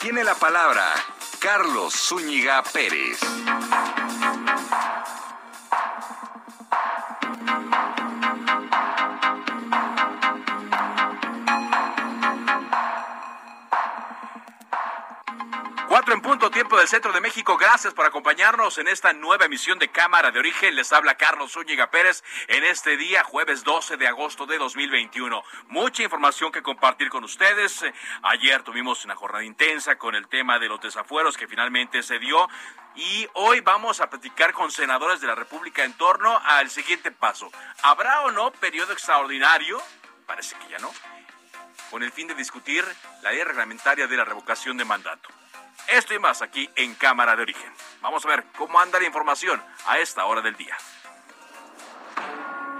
tiene la palabra Carlos Zúñiga Pérez. En punto, tiempo del centro de México. Gracias por acompañarnos en esta nueva emisión de Cámara de Origen. Les habla Carlos Zúñiga Pérez en este día, jueves 12 de agosto de 2021. Mucha información que compartir con ustedes. Ayer tuvimos una jornada intensa con el tema de los desafueros que finalmente se dio. Y hoy vamos a platicar con senadores de la República en torno al siguiente paso. ¿Habrá o no periodo extraordinario? Parece que ya no. Con el fin de discutir la ley reglamentaria de la revocación de mandato. Esto y más aquí en Cámara de Origen. Vamos a ver cómo anda la información a esta hora del día.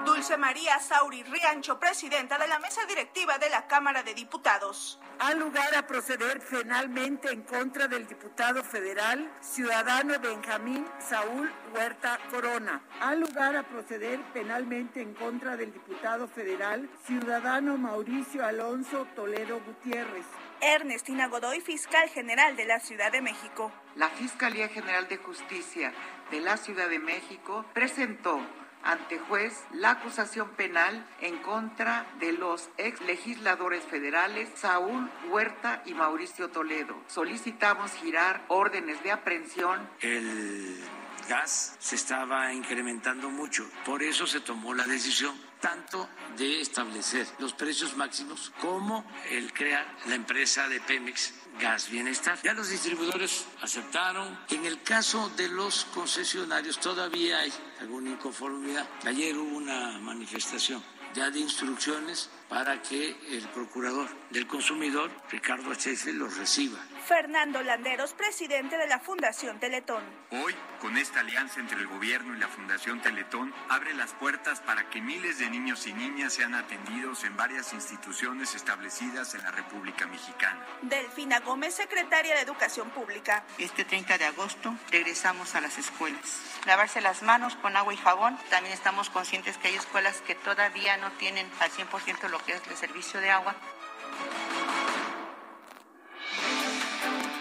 Dulce María Sauri Riancho, presidenta de la mesa directiva de la Cámara de Diputados. Ha lugar a proceder penalmente en contra del diputado federal ciudadano Benjamín Saúl Huerta Corona. Ha lugar a proceder penalmente en contra del diputado federal ciudadano Mauricio Alonso Toledo Gutiérrez. Ernestina Godoy, fiscal general de la Ciudad de México. La Fiscalía General de Justicia de la Ciudad de México presentó ante juez la acusación penal en contra de los ex legisladores federales Saúl Huerta y Mauricio Toledo. Solicitamos girar órdenes de aprehensión. El gas se estaba incrementando mucho, por eso se tomó la decisión tanto de establecer los precios máximos como el crear la empresa de Pemex Gas Bienestar. Ya los distribuidores aceptaron. En el caso de los concesionarios todavía hay alguna inconformidad. Ayer hubo una manifestación ya de instrucciones para que el procurador del consumidor, Ricardo H.S., los reciba. Fernando Landeros, presidente de la Fundación Teletón. Hoy, con esta alianza entre el gobierno y la Fundación Teletón, abre las puertas para que miles de niños y niñas sean atendidos en varias instituciones establecidas en la República Mexicana. Delfina Gómez, secretaria de Educación Pública. Este 30 de agosto regresamos a las escuelas. Lavarse las manos con agua y jabón. También estamos conscientes que hay escuelas que todavía no tienen al 100% lo es el servicio de agua.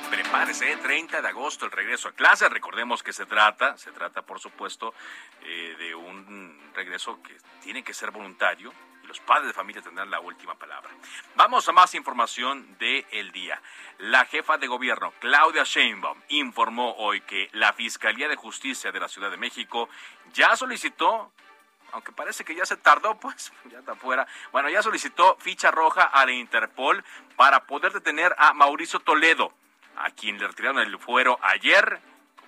Prepárese, 30 de agosto el regreso a clase. Recordemos que se trata, se trata por supuesto eh, de un regreso que tiene que ser voluntario y los padres de familia tendrán la última palabra. Vamos a más información del el día. La jefa de gobierno, Claudia Sheinbaum, informó hoy que la Fiscalía de Justicia de la Ciudad de México ya solicitó aunque parece que ya se tardó, pues ya está fuera. Bueno, ya solicitó ficha roja a la Interpol para poder detener a Mauricio Toledo, a quien le retiraron el fuero ayer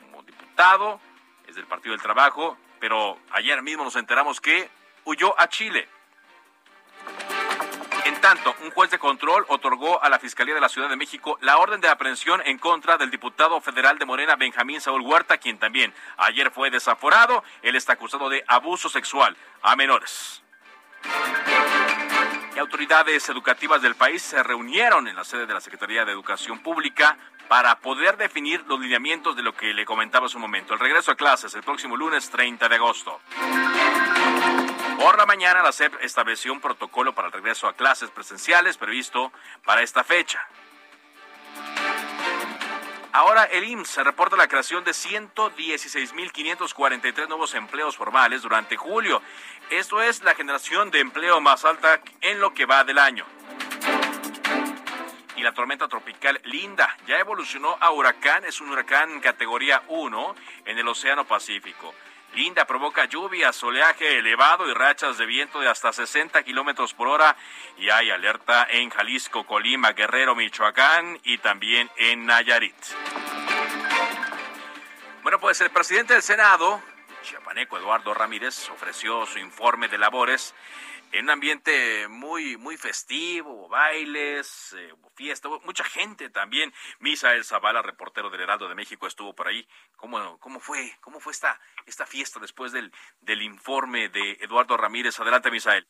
como diputado, es del Partido del Trabajo, pero ayer mismo nos enteramos que huyó a Chile. Tanto, un juez de control otorgó a la Fiscalía de la Ciudad de México la orden de aprehensión en contra del diputado federal de Morena, Benjamín Saúl Huerta, quien también ayer fue desaforado. Él está acusado de abuso sexual a menores. Y autoridades educativas del país se reunieron en la sede de la Secretaría de Educación Pública para poder definir los lineamientos de lo que le comentaba hace un momento. El regreso a clases el próximo lunes 30 de agosto. Por la mañana, la SEP estableció un protocolo para el regreso a clases presenciales previsto para esta fecha. Ahora el IMSS reporta la creación de 116.543 nuevos empleos formales durante julio. Esto es la generación de empleo más alta en lo que va del año. la tormenta tropical Linda. Ya evolucionó a huracán, es un huracán categoría 1 en el Océano Pacífico. Linda provoca lluvias, oleaje elevado y rachas de viento de hasta 60 kilómetros por hora. Y hay alerta en Jalisco, Colima, Guerrero, Michoacán y también en Nayarit. Bueno, pues el presidente del Senado, chiapaneco Eduardo Ramírez, ofreció su informe de labores en un ambiente muy, muy festivo, bailes, eh, fiesta, mucha gente también. Misael Zavala, reportero del Heraldo de México, estuvo por ahí. ¿Cómo, cómo fue, cómo fue esta, esta fiesta después del, del informe de Eduardo Ramírez? Adelante, Misael.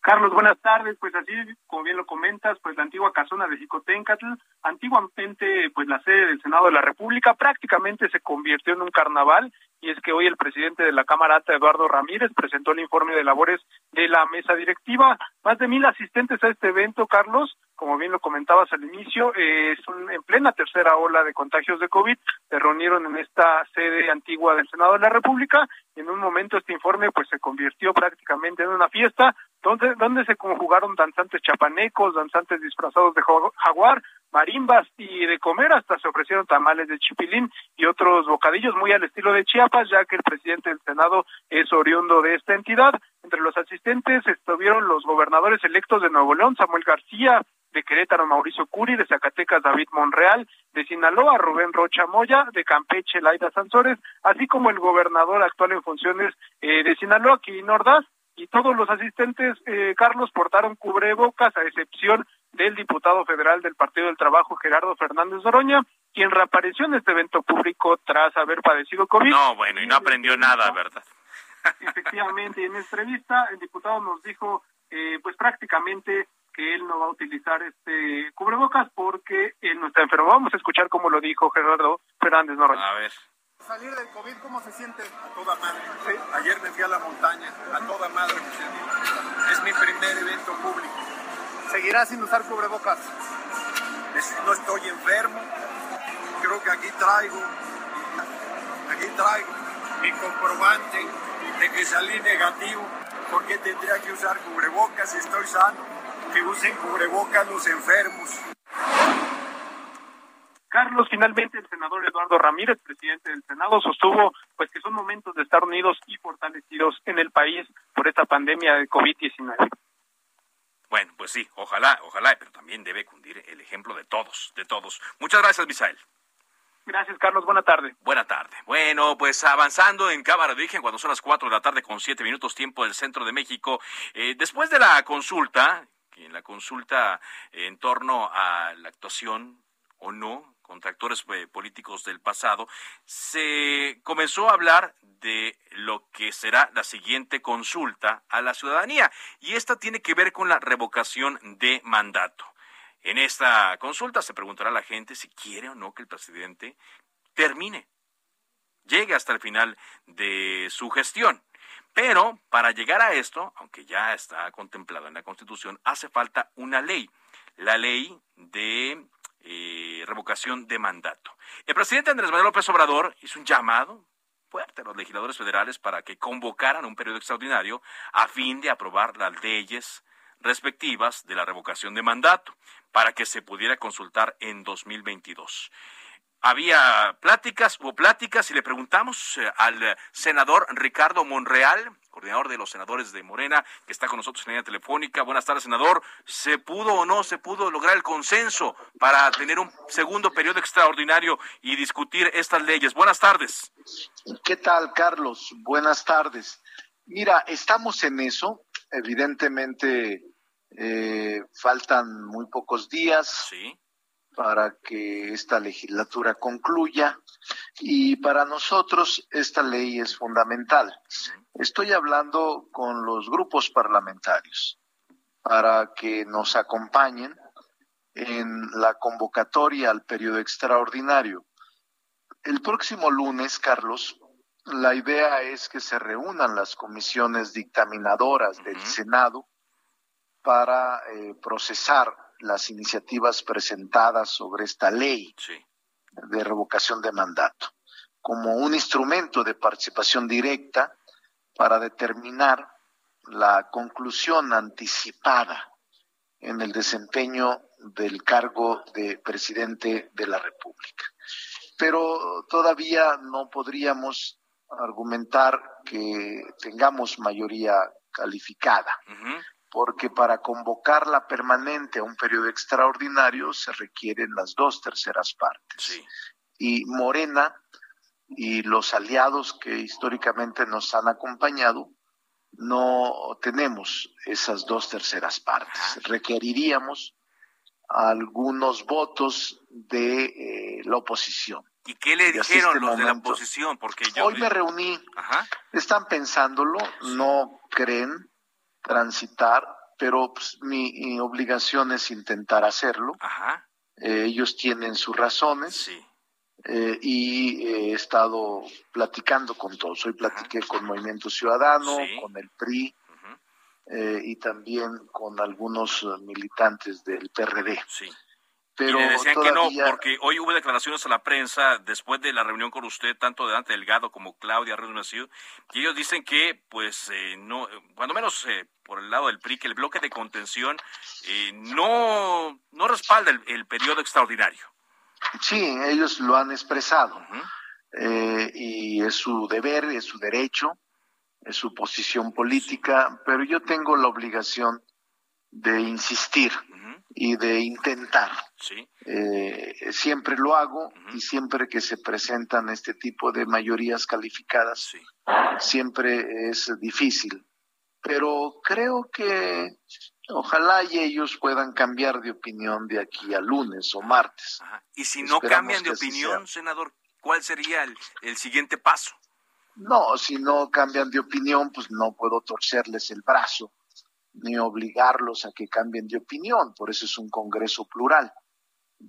Carlos, buenas tardes. Pues así, como bien lo comentas, pues la antigua casona de Jicotencatl, antiguamente pues la sede del Senado de la República, prácticamente se convirtió en un carnaval y es que hoy el presidente de la Cámara Alta, Eduardo Ramírez, presentó el informe de labores de la mesa directiva. Más de mil asistentes a este evento, Carlos, como bien lo comentabas al inicio, es en plena tercera ola de contagios de COVID, se reunieron en esta sede antigua del Senado de la República en un momento este informe pues se convirtió prácticamente en una fiesta donde, donde se conjugaron danzantes chapanecos, danzantes disfrazados de jaguar, marimbas y de comer hasta se ofrecieron tamales de chipilín y otros bocadillos muy al estilo de Chiapas, ya que el presidente del Senado es oriundo de esta entidad. Entre los asistentes estuvieron los gobernadores electos de Nuevo León, Samuel García, de Querétaro Mauricio Curi, de Zacatecas David Monreal, de Sinaloa Rubén Rocha Moya, de Campeche Laida Sansores, así como el gobernador actual en funciones eh, de Sinaloa, Quirino Ordaz, y todos los asistentes, eh, Carlos, portaron cubrebocas, a excepción del diputado federal del Partido del Trabajo, Gerardo Fernández Oroña, quien reapareció en este evento público tras haber padecido COVID. No, bueno, y no aprendió nada, ¿verdad? Efectivamente, en entrevista el diputado nos dijo, eh, pues prácticamente que él no va a utilizar este cubrebocas porque él no está enfermo. Vamos a escuchar cómo lo dijo Gerardo Fernández Noroña. A ver. Salir del COVID, ¿cómo se siente? A toda madre. Ayer me fui a la montaña, a toda madre me. Es mi primer evento público. ¿Seguirá sin usar cubrebocas? no estoy enfermo. Creo que aquí traigo, aquí traigo mi comprobante de que salí negativo. ¿Por qué tendría que usar cubrebocas si estoy sano? que usen cubrebocas los enfermos. Carlos, finalmente el senador Eduardo Ramírez, presidente del Senado, sostuvo pues que son momentos de estar unidos y fortalecidos en el país por esta pandemia de COVID-19. Bueno, pues sí, ojalá, ojalá, pero también debe cundir el ejemplo de todos, de todos. Muchas gracias, Misael. Gracias, Carlos. Buena tarde. Buena tarde. Bueno, pues avanzando en Cámara de Origen, cuando son las 4 de la tarde con 7 minutos tiempo del centro de México, eh, después de la consulta en la consulta en torno a la actuación o no contra actores eh, políticos del pasado, se comenzó a hablar de lo que será la siguiente consulta a la ciudadanía y esta tiene que ver con la revocación de mandato. En esta consulta se preguntará a la gente si quiere o no que el presidente termine, llegue hasta el final de su gestión. Pero para llegar a esto, aunque ya está contemplado en la Constitución, hace falta una ley, la ley de eh, revocación de mandato. El presidente Andrés Manuel López Obrador hizo un llamado fuerte a los legisladores federales para que convocaran un periodo extraordinario a fin de aprobar las leyes respectivas de la revocación de mandato para que se pudiera consultar en 2022 había pláticas, hubo pláticas y le preguntamos eh, al senador Ricardo Monreal, coordinador de los senadores de Morena, que está con nosotros en línea telefónica. Buenas tardes, senador. ¿Se pudo o no se pudo lograr el consenso para tener un segundo periodo extraordinario y discutir estas leyes? Buenas tardes. ¿Qué tal, Carlos? Buenas tardes. Mira, estamos en eso. Evidentemente, eh, faltan muy pocos días. Sí para que esta legislatura concluya y para nosotros esta ley es fundamental. Estoy hablando con los grupos parlamentarios para que nos acompañen en la convocatoria al periodo extraordinario. El próximo lunes, Carlos, la idea es que se reúnan las comisiones dictaminadoras del Senado para eh, procesar las iniciativas presentadas sobre esta ley de revocación de mandato como un instrumento de participación directa para determinar la conclusión anticipada en el desempeño del cargo de presidente de la República. Pero todavía no podríamos argumentar que tengamos mayoría calificada, porque para convocar la permanente a un periodo extraordinario se requieren las dos terceras partes. Y Morena y los aliados que históricamente nos han acompañado, no tenemos esas dos terceras partes. Requeriríamos algunos votos de eh, la oposición. ¿Y qué le dijeron este los de la oposición? Porque yo hoy me reuní, están pensándolo, no creen transitar, pero pues, mi, obligación es intentar hacerlo. Eh, ellos tienen sus razones. Sí. Eh, y he estado platicando con todos. Hoy platiqué con Movimiento Ciudadano, con el PRI eh, y también con algunos militantes del PRD. Sí. Pero y le decían que no, porque hoy hubo declaraciones a la prensa después de la reunión con usted, tanto de Dante Delgado como Claudia Reyes y ellos dicen que, pues, eh, no, cuando menos por el lado del PRI, que el bloque de contención no, no respalda el periodo extraordinario. Sí, ellos lo han expresado. Eh, y es su deber, es su derecho, es su posición política, pero yo tengo la obligación de insistir y de intentar. Eh, siempre lo hago y siempre que se presentan este tipo de mayorías calificadas, siempre es difícil. Pero creo que Ojalá y ellos puedan cambiar de opinión de aquí a lunes o martes. Y si no cambian de opinión, senador, ¿cuál sería el, siguiente paso? No, si no cambian de opinión, pues no puedo torcerles el brazo ni obligarlos a que cambien de opinión. Por eso es un Congreso plural.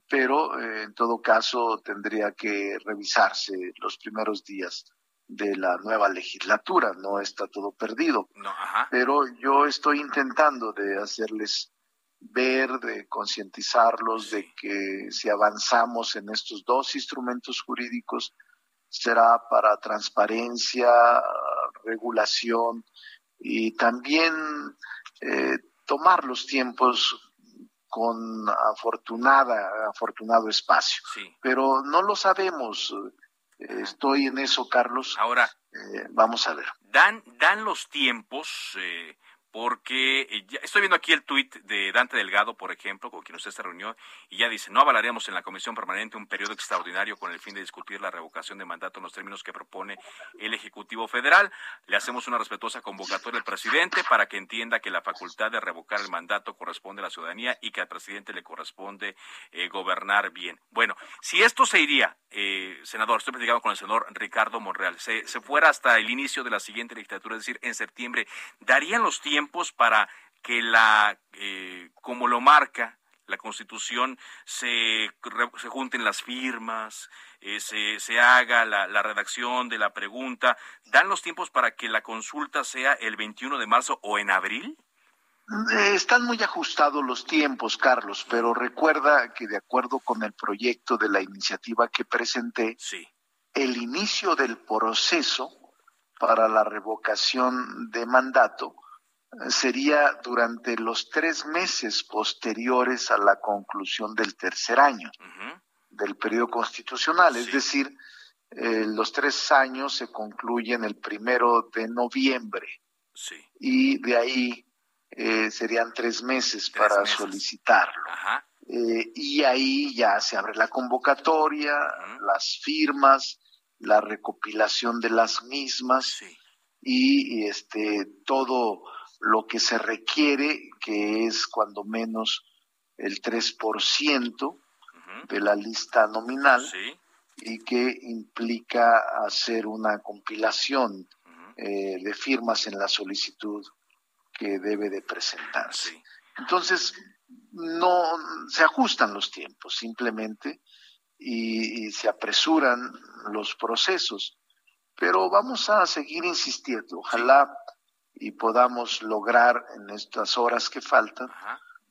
Pero eh, en todo caso tendría que revisarse los primeros días de la nueva legislatura, no está todo perdido. Pero yo estoy intentando de hacerles ver, de concientizarlos de que si avanzamos en estos dos instrumentos jurídicos, será para transparencia, regulación y también eh, tomar los tiempos con afortunada, afortunado espacio. Pero no lo sabemos estoy en eso, Carlos. Ahora, eh, vamos a ver. Dan, dan los tiempos eh, porque eh, ya estoy viendo aquí el tuit de Dante Delgado, por ejemplo, con quien usted se reunió, y ya dice, no avalaremos en la Comisión Permanente un periodo extraordinario con el fin de discutir la revocación de mandato en los términos que propone el Ejecutivo Federal. Le hacemos una respetuosa convocatoria al presidente para que entienda que la facultad de revocar el mandato corresponde a la ciudadanía y que al presidente le corresponde eh, gobernar bien. Bueno, si esto se iría, eh, senador, estoy platicando con el senador Ricardo Monreal, se, se fuera hasta el inicio de la siguiente legislatura, es decir, en septiembre, ¿darían los tiempos tiempos para que la, eh, como lo marca la Constitución, se, se junten las firmas, eh, se, se, haga la, la, redacción de la pregunta. ¿Dan los tiempos para que la consulta sea el 21 de marzo o en abril? Eh, están muy ajustados los tiempos, Carlos, pero recuerda que de acuerdo con el proyecto de la iniciativa que presenté, sí. el inicio del proceso para la revocación de mandato sería durante los tres meses posteriores a la conclusión del tercer año del periodo constitucional, es decir, eh, los tres años se concluyen el primero de noviembre. Y de ahí eh, serían tres meses para solicitarlo. Eh, y ahí ya se abre la convocatoria, las firmas, la recopilación de las mismas y este todo lo que se requiere, que es cuando menos el 3% de la lista nominal y que implica hacer una compilación eh, de firmas en la solicitud que debe de presentarse. Entonces, no se ajustan los tiempos simplemente y se apresuran los procesos, pero vamos a seguir insistiendo. Ojalá y podamos lograr en estas horas que faltan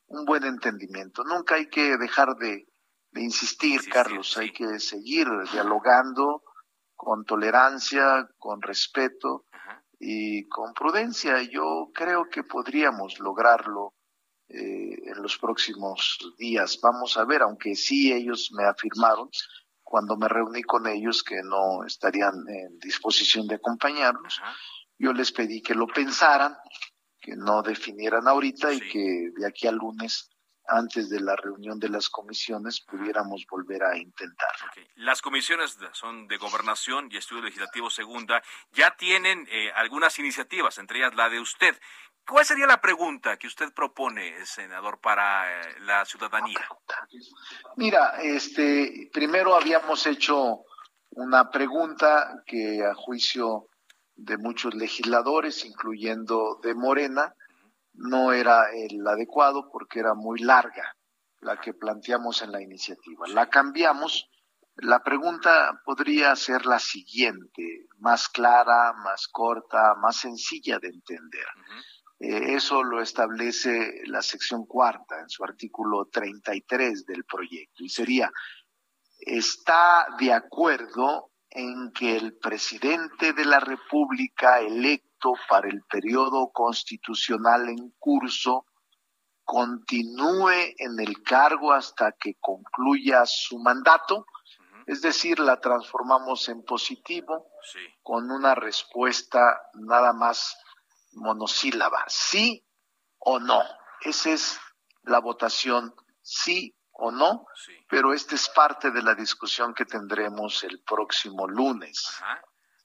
un buen entendimiento. Nunca hay que dejar de, insistir, Carlos, hay que seguir dialogando con tolerancia, con respeto y con prudencia. Yo creo que podríamos lograrlo eh, en los próximos días. Vamos a ver, aunque sí ellos me afirmaron cuando me reuní con ellos que no estarían en disposición de acompañarnos. Yo les pedí que lo pensaran, que no definieran ahorita y que de aquí al lunes antes de la reunión de las comisiones pudiéramos volver a intentar. Las comisiones son de gobernación y estudio legislativo segunda, ya tienen eh, algunas iniciativas, entre ellas la de usted. ¿Cuál sería la pregunta que usted propone, senador, para eh, la ciudadanía? Mira, este, primero habíamos hecho una pregunta que a juicio de muchos legisladores, incluyendo de Morena, no era el adecuado porque era muy larga la que planteamos en la iniciativa. La cambiamos. La pregunta podría ser la siguiente, más clara, más corta, más sencilla de entender. Eh, eso lo establece la sección cuarta en su artículo 33 del proyecto y sería, ¿está de acuerdo en que el presidente de la República electo para el periodo constitucional en curso continúe en el cargo hasta que concluya su mandato? Es decir, la transformamos en positivo con una respuesta nada más monosílaba, sí o no. Esa es la votación, sí o no, pero esta es parte de la discusión que tendremos el próximo lunes.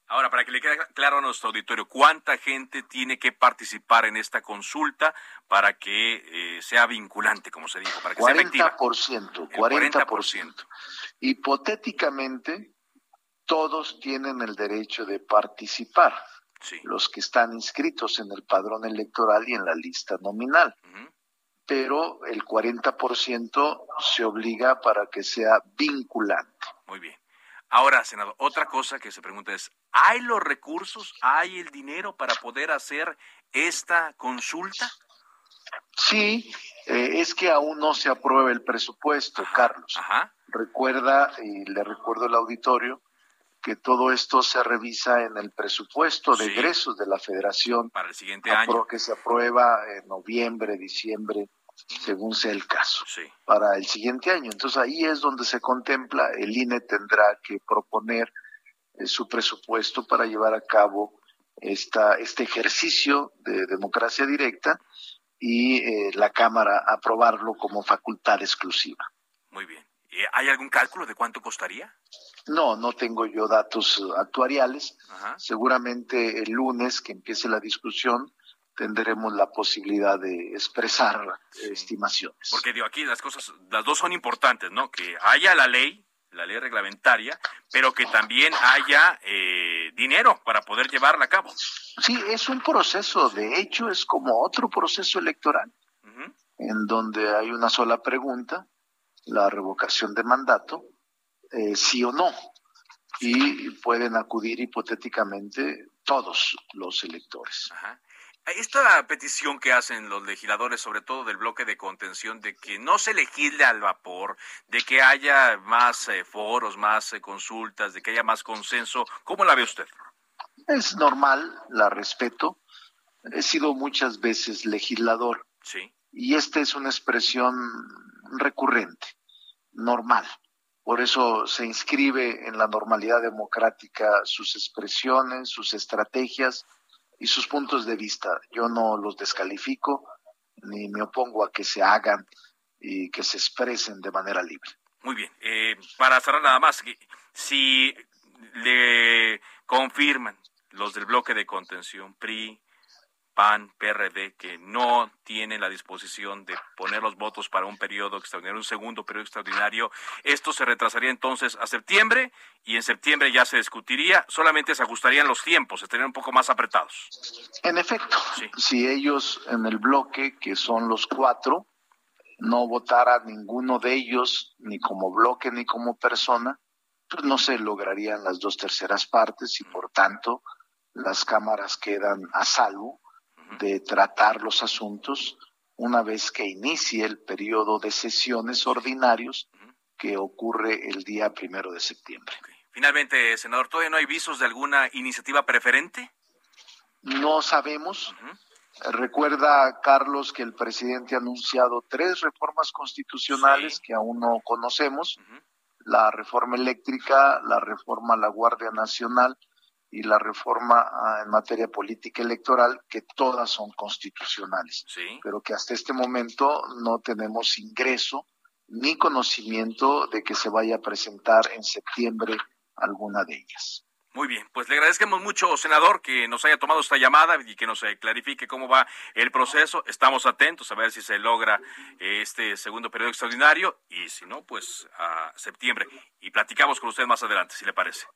Ahora, para que le quede claro a nuestro auditorio, ¿cuánta gente tiene que participar en esta consulta para que eh, sea vinculante, como se dijo, para que 40%, sea 40%, 40%. Hipotéticamente, todos tienen el derecho de participar los que están inscritos en el padrón electoral y en la lista nominal. Pero el 40% se obliga para que sea vinculante. Muy bien. Ahora, senador, otra cosa que se pregunta es, ¿hay los recursos, hay el dinero para poder hacer esta consulta? Sí, eh, es que aún no se aprueba el presupuesto, Carlos. Recuerda, y le recuerdo al auditorio, que todo esto se revisa en el presupuesto de egresos de la federación para el siguiente año que se aprueba en noviembre, diciembre, según sea el caso, para el siguiente año. Entonces ahí es donde se contempla, el INE tendrá que proponer eh, su presupuesto para llevar a cabo esta, este ejercicio de democracia directa y eh, la Cámara aprobarlo como facultad exclusiva. Muy bien. ¿Hay algún cálculo de cuánto costaría? No, no tengo yo datos actuariales. Seguramente el lunes que empiece la discusión tendremos la posibilidad de expresar estimaciones. Porque digo, aquí las cosas, las dos son importantes, ¿no? Que haya la ley, la ley reglamentaria, pero que también haya eh, dinero para poder llevarla a cabo. Sí, es un proceso, de hecho es como otro proceso electoral, en donde hay una sola pregunta, la revocación de mandato, eh, sí o no. Y pueden acudir hipotéticamente todos los electores. Esta petición que hacen los legisladores, sobre todo del bloque de contención, de que no se legisle al vapor, de que haya más eh, foros, más eh, consultas, de que haya más consenso, ¿cómo la ve usted? Es normal, la respeto. He sido muchas veces legislador. Sí. Y esta es una expresión recurrente, normal. Por eso se inscribe en la normalidad democrática sus expresiones, sus estrategias y sus puntos de vista. Yo no los descalifico ni me opongo a que se hagan y que se expresen de manera libre. Muy bien. Eh, para cerrar nada más, si le confirman los del bloque de contención PRI, PAN, PRD, que no tienen la disposición de poner los votos para un periodo extraordinario, un segundo periodo extraordinario. Esto se retrasaría entonces a septiembre y en septiembre ya se discutiría, solamente se ajustarían los tiempos, estarían un poco más apretados. En efecto, si ellos en el bloque, que son los cuatro, no votara ninguno de ellos, ni como bloque ni como persona, pues no se lograrían las dos terceras partes y por tanto las cámaras quedan a salvo de tratar los asuntos una vez que inicie el periodo de sesiones ordinarios que ocurre el día primero de septiembre. Finalmente, senador, ¿todavía no hay visos de alguna iniciativa preferente? No sabemos. Recuerda, Carlos, que el presidente ha anunciado tres reformas constitucionales que aún no conocemos, la reforma eléctrica, la reforma a la Guardia Nacional y la reforma ah, en materia política electoral, que todas son constitucionales, pero que hasta este momento no tenemos ingreso ni conocimiento de que se vaya a presentar en septiembre alguna de ellas. Muy bien, pues le agradecemos mucho, senador, que nos haya tomado esta llamada y que nos eh, clarifique cómo va el proceso. Estamos atentos a ver si se logra eh, este segundo periodo extraordinario y si no, pues a septiembre. Y platicamos con usted más adelante, si le parece.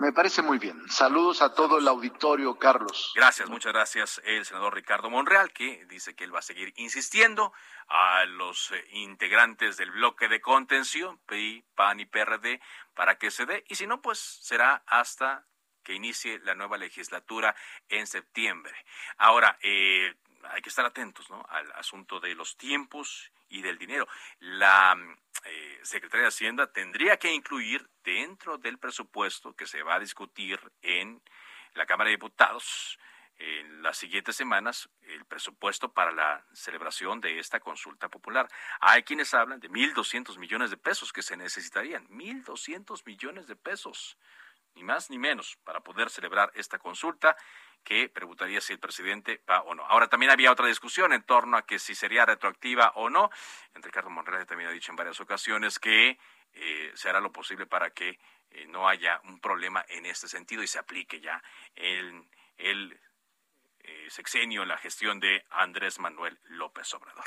Me parece muy bien. Saludos a todo el auditorio, Carlos. Gracias, muchas gracias. El senador Ricardo Monreal, que dice que él va a seguir insistiendo a los eh, integrantes del bloque de contención, PI, PAN y PRD, para que se dé. Y si no, pues será hasta que inicie la nueva legislatura en septiembre. Ahora, eh, hay que estar atentos ¿no? al asunto de los tiempos y del dinero. La eh, Secretaría de Hacienda tendría que incluir dentro del presupuesto que se va a discutir en la Cámara de Diputados en las siguientes semanas el presupuesto para la celebración de esta consulta popular. Hay quienes hablan de 1.200 millones de pesos que se necesitarían. 1.200 millones de pesos, ni más ni menos, para poder celebrar esta consulta que preguntaría si el presidente va o no. Ahora también había otra discusión en torno a que si sería retroactiva o no. Ricardo Monreal también ha dicho en varias ocasiones que eh, se hará lo posible para que eh, no haya un problema en este sentido y se aplique ya el, el eh, sexenio en la gestión de Andrés Manuel López Obrador.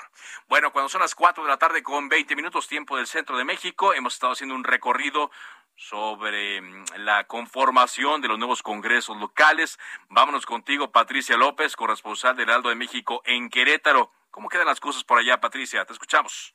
Bueno, cuando son las 4 de la tarde con 20 minutos tiempo del centro de México, hemos estado haciendo un recorrido sobre mm, la conformación de los nuevos congresos locales. Vámonos contigo, Patricia López, corresponsal del Heraldo de México en Querétaro. ¿Cómo quedan las cosas por allá, Patricia? Te escuchamos.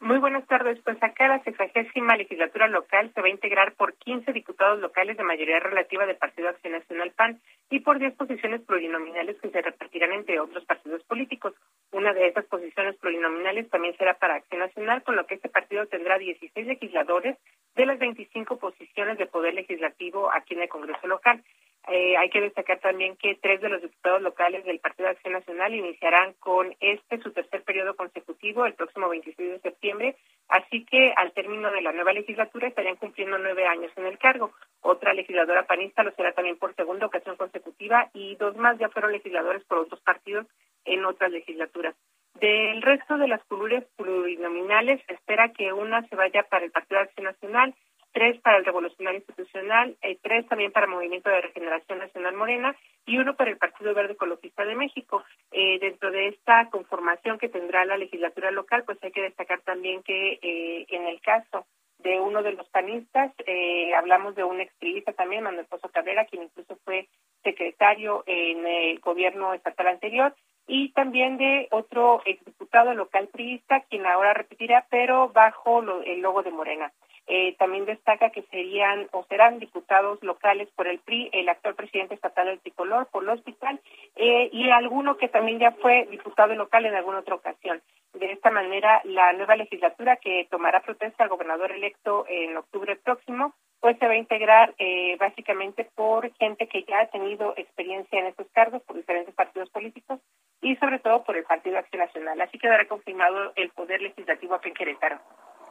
Muy buenas tardes. Pues acá la sexagésima legislatura local se va a integrar por 15 diputados locales de mayoría relativa del Partido Acción Nacional PAN y por 10 posiciones plurinominales que se repartirán entre otros partidos políticos. Una de esas posiciones plurinominales también será para Acción Nacional, con lo que este partido tendrá 16 legisladores de las 25 posiciones de poder legislativo aquí en el Congreso local. Eh, hay que destacar también que tres de los diputados locales del Partido de Acción Nacional iniciarán con este su tercer periodo consecutivo el próximo 26 de septiembre, así que al término de la nueva legislatura estarían cumpliendo nueve años en el cargo. Otra legisladora panista lo será también por segunda ocasión consecutiva y dos más ya fueron legisladores por otros partidos en otras legislaturas. Del resto de las curules plurinominales se espera que una se vaya para el Partido de Acción Nacional, tres para el Revolucionario Institucional, eh, tres también para Movimiento de Regeneración Nacional Morena y uno para el Partido Verde Ecologista de México. Eh, dentro de esta conformación que tendrá la legislatura local, pues hay que destacar también que eh, en el caso de uno de los panistas, eh, hablamos de un extrivista también, Manuel Pozo Cabrera, quien incluso fue secretario en el gobierno estatal anterior, y también de otro exdiputado local priista, quien ahora repetirá, pero bajo el logo de Morena. Eh, también destaca que serían o serán diputados locales por el PRI, el actual presidente estatal del Tricolor, por el hospital, eh, y alguno que también ya fue diputado local en alguna otra ocasión. De esta manera, la nueva legislatura que tomará protesta al gobernador electo en octubre próximo, pues se va a integrar eh, básicamente por gente que ya ha tenido experiencia en estos cargos por diferentes partidos políticos y sobre todo por el Partido Acción Nacional. Así quedará confirmado el poder legislativo aquí en.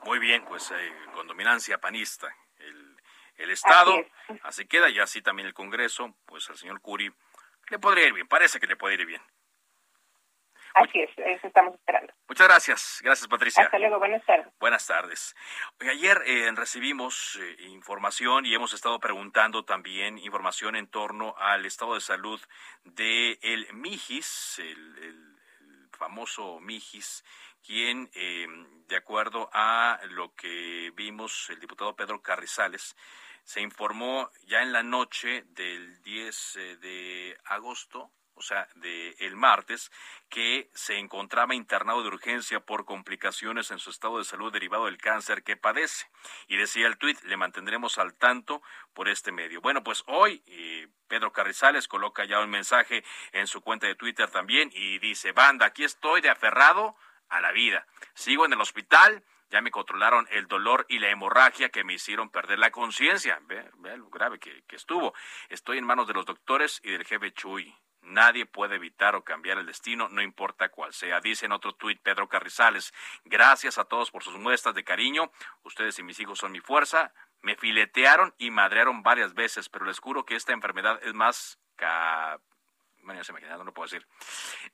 Muy bien, pues eh, con dominancia panista el, el Estado, así, queda, y así también el Congreso, pues al señor Curi le podría ir bien, parece que le puede ir bien. Así es, eso estamos esperando. Muchas gracias, gracias Patricia. Hasta luego, buenas tardes. Buenas tardes. ayer eh, recibimos eh, información y hemos estado preguntando también información en torno al estado de salud de el Mijis, el, el famoso Mijis, quien, eh, de acuerdo a lo que vimos, el diputado Pedro Carrizales, se informó ya en la noche del 10 eh, de agosto, o sea, del el martes, que se encontraba internado de urgencia por complicaciones en su estado de salud derivado del cáncer que padece. Y decía el tuit, le mantendremos al tanto por este medio. Bueno, pues hoy eh, Pedro Carrizales coloca ya un mensaje en su cuenta de Twitter también y dice, banda, aquí estoy de aferrado a la vida. Sigo en el hospital, ya me controlaron el dolor y la hemorragia que me hicieron perder la conciencia. Ve, lo grave que, estuvo. Estoy en manos de los doctores y del jefe Chuy. Nadie puede evitar o cambiar el destino, no importa cuál sea. Dice en otro tuit Pedro Carrizales, gracias a todos por sus muestras de cariño. Ustedes y mis hijos son mi fuerza. Me filetearon y madrearon varias veces, pero les juro que esta enfermedad es más... Ca... No lo puedo decir.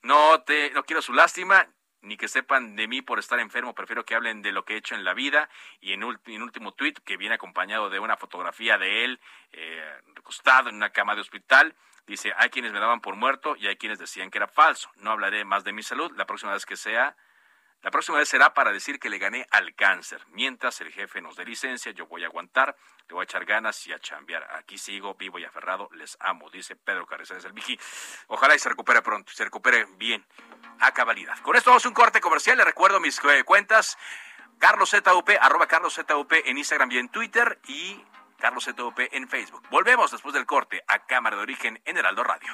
No, te, no quiero su lástima, ni que sepan de mí por estar enfermo, prefiero que hablen de lo que he hecho en la vida. Y en, último tuit, que viene acompañado de una fotografía de él eh, recostado en una cama de hospital, dice, hay quienes me daban por muerto y hay quienes decían que era falso. No hablaré más de mi salud, la próxima vez que sea la próxima vez será para decir que le gané al cáncer. Mientras el jefe nos dé licencia, yo voy a aguantar, le voy a echar ganas y a chambear. Aquí sigo, vivo y aferrado, les amo, dice Pedro Carrizales el Vigi. Ojalá y se recupere pronto, se recupere bien, a cabalidad. Con esto vamos a un corte comercial, le recuerdo mis eh, cuentas, Carlos ZUP, arroba Carlos ZUP en Instagram y en Twitter y Carlos ZUP en Facebook. Volvemos después del corte a Cámara de Origen en Heraldo Radio.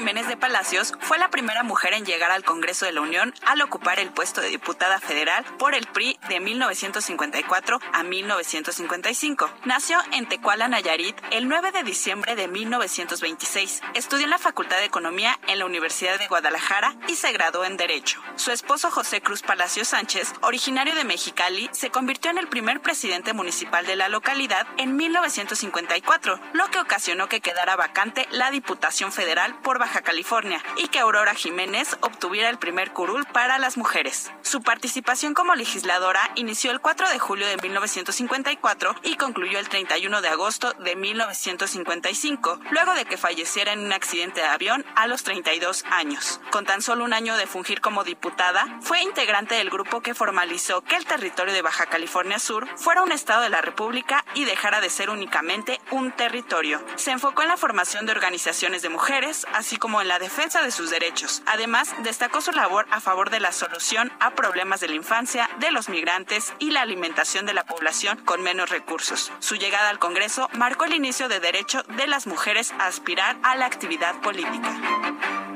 Jiménez de Palacios fue la primera mujer en llegar al Congreso de la Unión al ocupar el puesto de diputada federal por el PRI de 1954 a 1955. Nació en Tecuala, Nayarit, el 9 de diciembre de 1926. Estudió en la Facultad de Economía en la Universidad de Guadalajara y se graduó en Derecho. Su esposo José Cruz Palacios Sánchez, originario de Mexicali, se convirtió en el primer presidente municipal de la localidad en 1954, lo que ocasionó que quedara vacante la Diputación Federal por Baja California y que Aurora Jiménez obtuviera el primer curul para las mujeres. Su participación como legisladora inició el 4 de julio de 1954 y concluyó el 31 de agosto de 1955, luego de que falleciera en un accidente de avión a los 32 años. Con tan solo un año de fungir como diputada, fue integrante del grupo que formalizó que el territorio de Baja California Sur fuera un estado de la República y dejara de ser únicamente un territorio. Se enfocó en la formación de organizaciones de mujeres, así como en la defensa de sus derechos. Además, destacó su labor a favor de la solución a problemas de la infancia, de los migrantes y la alimentación de la población con menos recursos. Su llegada al Congreso marcó el inicio de derecho de las mujeres a aspirar a la actividad política.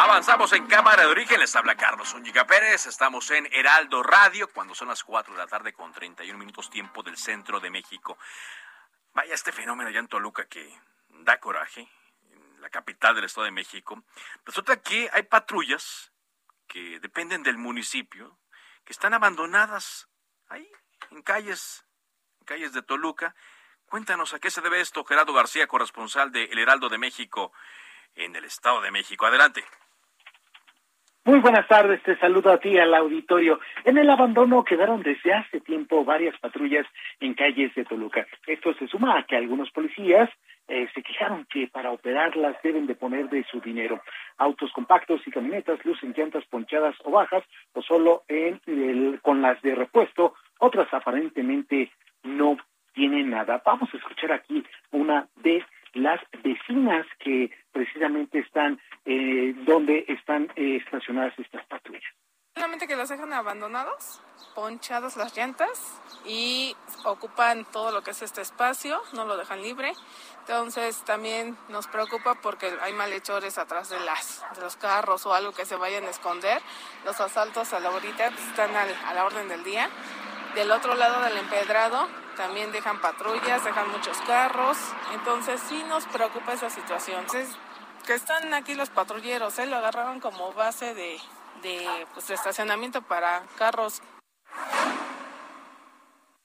Avanzamos en Cámara de Origen, les habla Carlos Zúñiga Pérez, estamos en Heraldo Radio cuando son las 4 de la tarde con 31 minutos tiempo del centro de México. Vaya este fenómeno allá en Toluca que da coraje, la capital del Estado de México. Resulta que hay patrullas que dependen del municipio, que están abandonadas ahí, en calles, en calles de Toluca. Cuéntanos a qué se debe esto, Gerardo García, corresponsal de El Heraldo de México en el Estado de México. Adelante. Muy buenas tardes, te saludo a ti al auditorio. En el abandono quedaron desde hace tiempo varias patrullas en calles de Toluca. Esto se suma a que algunos policías eh, se quejaron que para operarlas deben de poner de su dinero. Autos compactos y camionetas lucen llantas ponchadas o bajas o solo en el, con las de repuesto, otras aparentemente no tienen nada. Vamos a escuchar aquí una de las vecinas que precisamente están eh, donde están eh, estacionadas estas patrullas. Solamente que los dejan abandonados, ponchados las llantas y ocupan todo lo que es este espacio, no lo dejan libre. Entonces también nos preocupa porque hay malhechores atrás de las de los carros o algo que se vayan a esconder. Los asaltos a la ahorita están a la orden del día. Del otro lado del empedrado también dejan patrullas, dejan muchos carros, entonces sí nos preocupa esa situación. Entonces, que están aquí los patrulleros, ¿eh? lo agarraron como base de, de, pues, de estacionamiento para carros.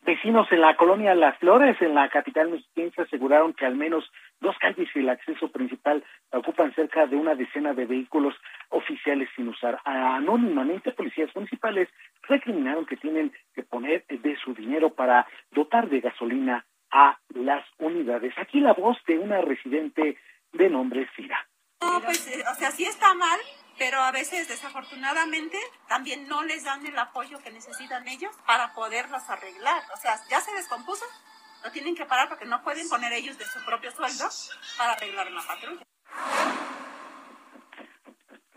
Vecinos en la colonia Las Flores, en la capital mexiquense, aseguraron que al menos dos calles y el acceso principal ocupan cerca de una decena de vehículos oficiales sin usar. Anónimamente, policías municipales recriminaron que tienen que poner de su dinero para dotar de gasolina a las unidades. Aquí la voz de una residente de nombre Cira. No, pues, eh, o sea, sí está mal, pero a veces desafortunadamente también no les dan el apoyo que necesitan ellos para poderlos arreglar. O sea, ya se descompuso, lo tienen que parar porque no pueden poner ellos de su propio sueldo para arreglar una patrulla.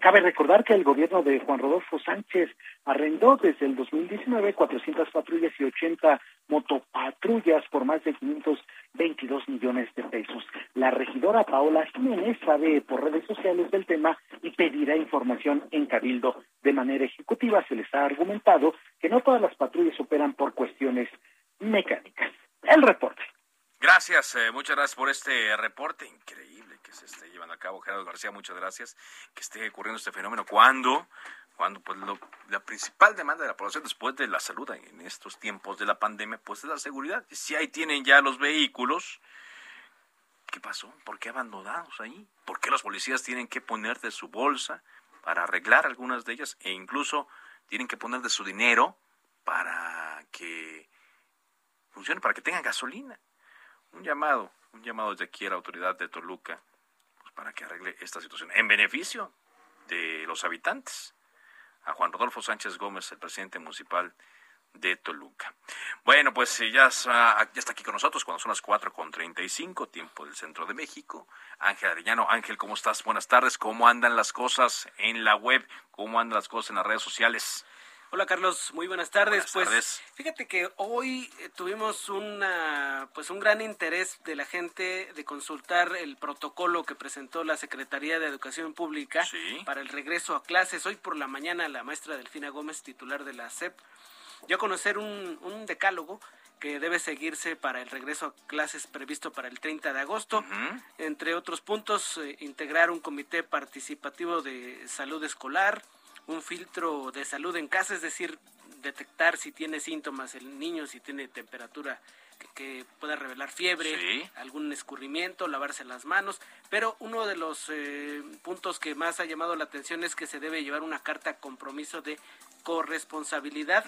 Cabe recordar que el gobierno de Juan Rodolfo Sánchez arrendó desde el 2019 400 patrullas y 80 motopatrullas por más de 522 millones de pesos. La regidora Paola Jiménez sabe por redes sociales del tema y pedirá información en Cabildo. De manera ejecutiva se les ha argumentado que no todas las patrullas operan por cuestiones mecánicas. El reporte. Gracias, eh, muchas gracias por este reporte increíble se esté llevando a cabo. Gerardo García, muchas gracias. Que esté ocurriendo este fenómeno. ¿Cuándo? Cuando pues la principal demanda de la población después de la salud en estos tiempos de la pandemia, pues es la seguridad. Si ahí tienen ya los vehículos, ¿qué pasó? ¿Por qué abandonados ahí? ¿Por qué los policías tienen que poner de su bolsa para arreglar algunas de ellas e incluso tienen que poner de su dinero para que funcione, para que tengan gasolina? Un llamado, un llamado desde aquí a la autoridad de Toluca para que arregle esta situación en beneficio de los habitantes. A Juan Rodolfo Sánchez Gómez, el presidente municipal de Toluca. Bueno, pues eh, ya está, ya está aquí con nosotros cuando son las cuatro con cinco, tiempo del centro de México. Ángel Arellano, Ángel, ¿cómo estás? Buenas tardes. ¿Cómo andan las cosas en la web? ¿Cómo andan las cosas en las redes sociales? Hola Carlos, muy buenas tardes. pues fíjate que hoy eh, tuvimos una pues un gran interés de la gente de consultar el protocolo que presentó la Secretaría de Educación Pública para el regreso a clases. Hoy por la mañana la maestra Delfina Gómez, titular de la SEP, dio a conocer un, decálogo que debe seguirse para el regreso a clases previsto para el 30 de agosto. Entre otros puntos, eh, integrar un comité participativo de salud escolar, un filtro de salud en casa, es decir, detectar si tiene síntomas el niño, si tiene temperatura que, pueda revelar fiebre, algún escurrimiento, lavarse las manos, pero uno de los eh, puntos que más ha llamado la atención es que se debe llevar una carta compromiso de corresponsabilidad.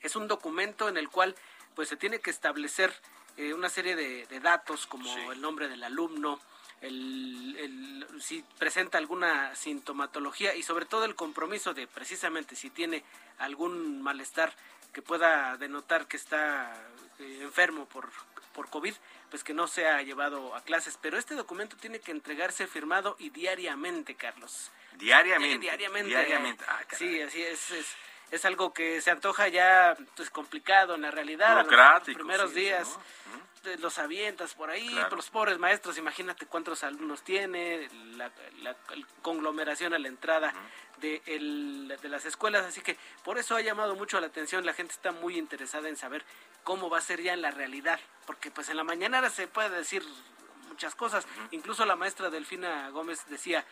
Es un documento en el cual pues se tiene que establecer eh, una serie de, datos como el nombre del alumno, el, si presenta alguna sintomatología y sobre todo el compromiso de precisamente si tiene algún malestar que pueda denotar que está eh, enfermo por, por COVID, pues que no se ha llevado a clases. Pero este documento tiene que entregarse firmado y diariamente, Carlos. Diariamente. diariamente. Diariamente. Ah, sí, así es, es, es. algo que se antoja ya pues, complicado en la realidad. Los, primeros días. los avientas por ahí, los pobres maestros, imagínate cuántos alumnos tiene, la, conglomeración a la entrada de, de las escuelas, así que por eso ha llamado mucho la atención, la gente está muy interesada en saber cómo va a ser ya en la realidad, porque pues en la mañana se puede decir muchas cosas, incluso la maestra Delfina Gómez decía,